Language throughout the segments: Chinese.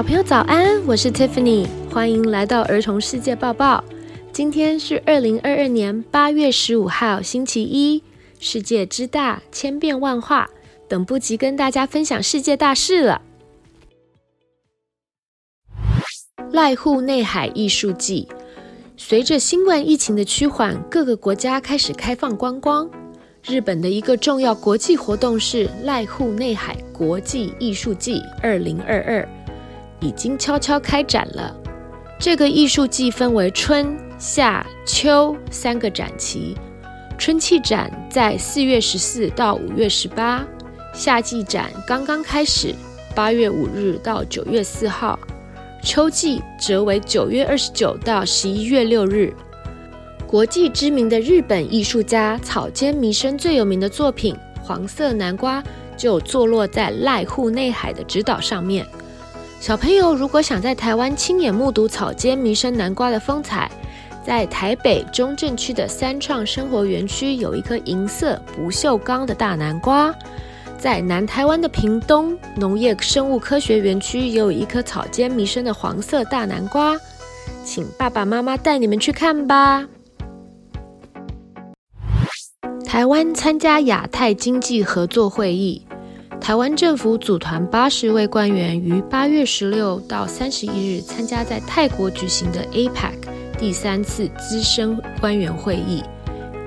小朋友早安，我是 Tiffany，欢迎来到儿童世界报报。今天是二零二二年八月十五号，星期一。世界之大，千变万化，等不及跟大家分享世界大事了。濑户内海艺术祭，随着新冠疫情的趋缓，各个国家开始开放观光。日本的一个重要国际活动是濑户内海国际艺术祭二零二二。已经悄悄开展了。这个艺术季分为春夏秋三个展期，春季展在四月十四到五月十八，夏季展刚刚开始，八月五日到九月四号，秋季则为九月二十九到十一月六日。国际知名的日本艺术家草间弥生最有名的作品《黄色南瓜》就坐落在濑户内海的直岛上面。小朋友如果想在台湾亲眼目睹草间弥生南瓜的风采，在台北中正区的三创生活园区有一颗银色不锈钢的大南瓜，在南台湾的屏东农业生物科学园区也有一颗草间弥生的黄色大南瓜，请爸爸妈妈带你们去看吧。台湾参加亚太经济合作会议。台湾政府组团八十位官员于八月十六到三十一日参加在泰国举行的 APEC 第三次资深官员会议。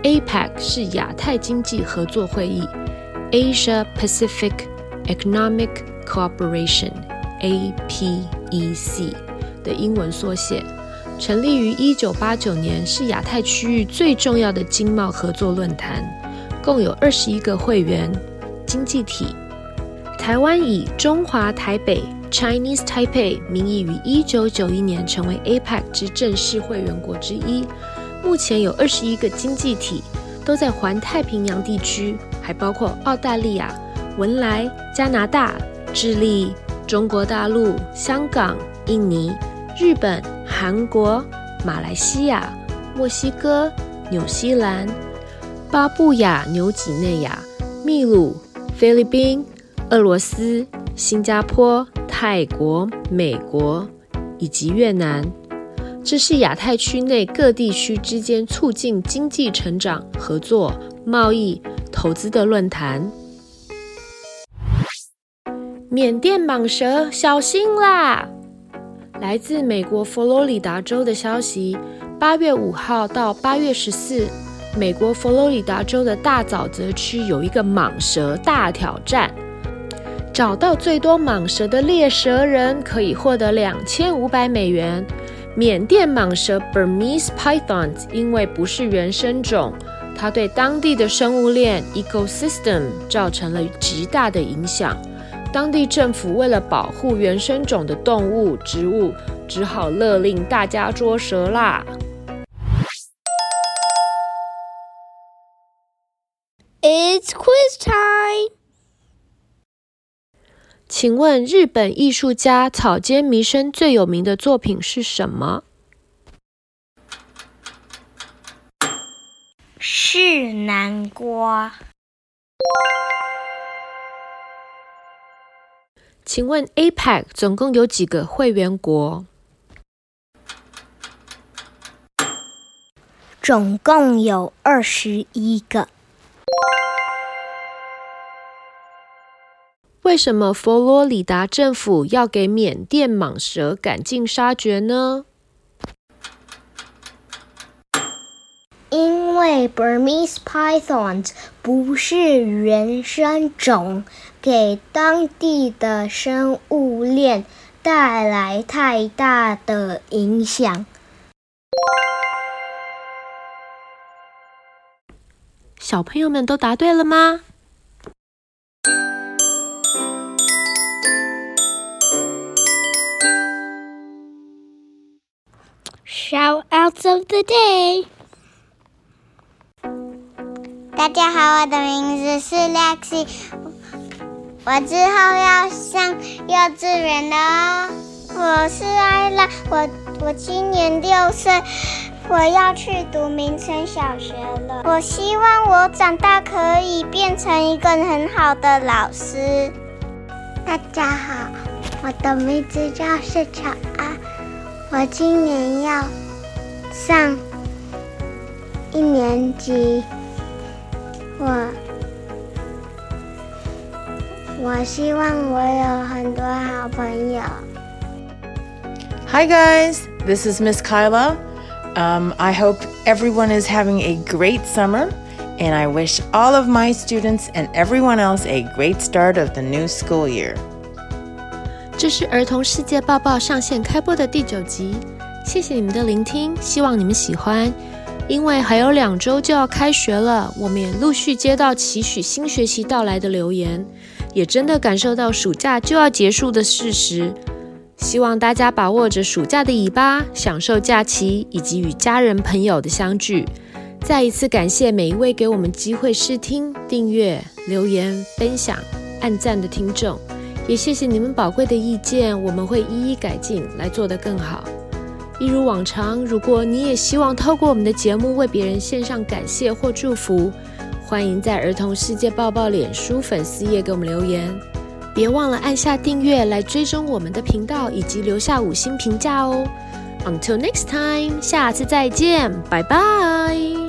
APEC 是亚太经济合作会议 （Asia Pacific Economic Cooperation，APEC） 的英文缩写，成立于一九八九年，是亚太区域最重要的经贸合作论坛，共有二十一个会员经济体。台湾以中华台北 （Chinese Taipei） 名义于一九九一年成为 APEC 之正式会员国之一。目前有二十一个经济体都在环太平洋地区，还包括澳大利亚、文莱、加拿大、智利、中国大陆、香港、印尼、日本、韩国、马来西亚、墨西哥、纽西兰、巴布亚纽几内亚、秘鲁、菲律宾。俄罗斯、新加坡、泰国、美国以及越南，这是亚太区内各地区之间促进经济成长、合作、贸易、投资的论坛。缅甸蟒蛇，小心啦！来自美国佛罗里达州的消息，八月五号到八月十四，美国佛罗里达州的大沼泽区有一个蟒蛇大挑战。找到最多蟒蛇的猎蛇人可以获得两千五百美元。缅甸蟒蛇 Burmese pythons 因为不是原生种，它对当地的生物链 ecosystem 造成了极大的影响。当地政府为了保护原生种的动物、植物，只好勒令大家捉蛇啦。请问日本艺术家草间弥生最有名的作品是什么？是南瓜。请问 APEC 总共有几个会员国？总共有二十一个。为什么佛罗里达政府要给缅甸蟒蛇赶尽杀绝呢？因为 Burmese pythons 不是原生种，给当地的生物链带来太大的影响。小朋友们都答对了吗？Shoutouts of the day！大家好，我的名字是 Lexi，我之后要上幼稚园了。我是艾拉，我我今年六岁，我要去读明诚小学了。我希望我长大可以变成一个很好的老师。大家好。我的名字叫谢巧安，我今年要上一年级。我我希望我有很多好朋友。Hi guys, this is Miss Kyla. Um, I hope everyone is having a great summer, and I wish all of my students and everyone else a great start of the new school year. 这是儿童世界报报上线开播的第九集，谢谢你们的聆听，希望你们喜欢。因为还有两周就要开学了，我们也陆续接到期许新学期到来的留言，也真的感受到暑假就要结束的事实。希望大家把握着暑假的尾巴，享受假期以及与家人朋友的相聚。再一次感谢每一位给我们机会试听、订阅、留言、分享、按赞的听众。也谢谢你们宝贵的意见，我们会一一改进，来做得更好。一如往常，如果你也希望透过我们的节目为别人献上感谢或祝福，欢迎在儿童世界抱抱脸书粉丝页给我们留言。别忘了按下订阅来追踪我们的频道，以及留下五星评价哦。Until next time，下次再见，拜拜。